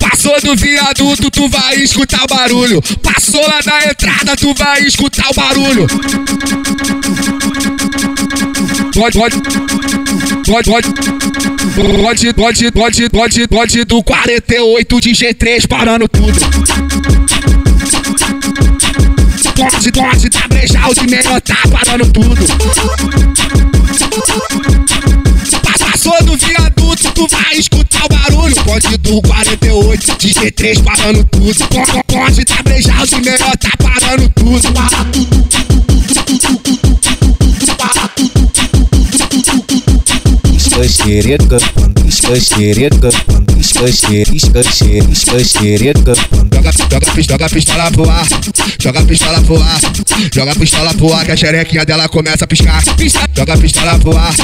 Passou do viaduto, tu vai escutar o barulho. Passou lá da entrada, tu vai escutar o barulho. Pode, pode, pode, pode. Pode, pode, pode, pode, pode do 48 de G3 parando tudo. Pode, pode, tá brejal de melhor tá parando tudo. Passou do viaduto, tu vai escutar o barulho. Pode do 48 de G3 parando tudo. Pode tá brejal de melhor tá parando tudo. Para tudo. Escaxereca, escaxereca, escaxereca, escaxereca. Joga, joga, joga a pistola pro ar, joga pistola pro ar, joga pistola pro ar, que a xerequinha dela começa a piscar. Joga pistola pro ar,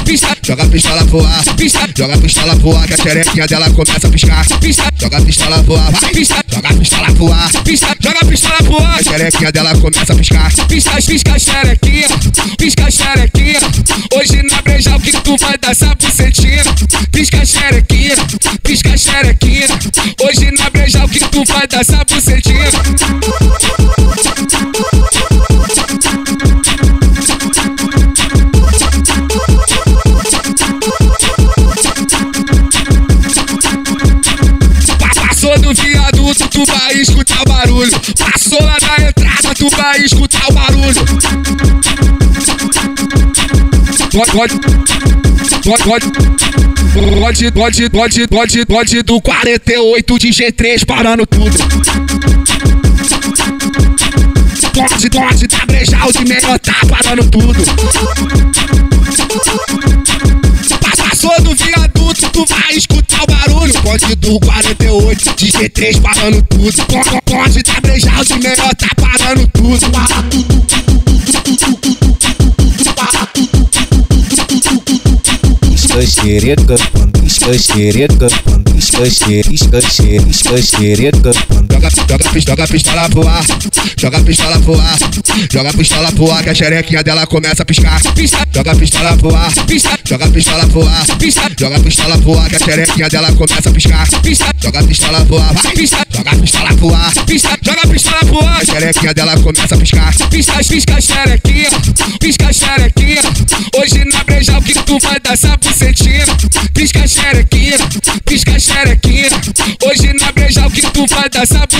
joga pistola pro ar, joga pistola pro ar, que a xerequinha dela começa a piscar. Joga pistola pro ar, joga pistola pro ar, joga pistola pro ar, a xerequinha dela começa a piscar. Pisca, pisca, xerequinha, pisca, xerequinha. Hoje na tu vai essa bucetinha? Pisca, xerequinha, pisca, xerequinha. Hoje na breja o que tu vai essa bucetinha? Passou do viaduto, tu vai escutar o barulho. Passou lá da entrada, tu vai escutar o barulho. Pode, pode, pode, pode. Pode, pode, pode, pode, do 48 de G3 parando tudo. Pode, pode, tá brejal de melhor tá parando tudo. Passou do viaduto, tu vai escutar o barulho. Pode do 48 de G3 parando tudo. Pode, pode tá brejal de melhor tá parando tudo. Para tudo. Escaxereca, escaxereca, escaxereca, escaxereca. Joga, joga, pis- joga a pistola pro ar, joga pistola pro ar, joga pistola pro ar, que a xerequinha dela começa a piscar. Joga pistola pro ar, joga pistola pro ar, joga pistola pro ar, que a xerequinha dela começa a piscar. Joga pistola pro ar, joga pistola pro ar, joga pistola pro ar, a xerequinha dela começa a piscar. Pisca, pisca, xerequinha, pisca, xerequinha. Hoje na breja o que tu vai essa bucetinha? Pisca, xerequinha, pisca, xerequinha. Hoje na breja o que tu vai bucetinha?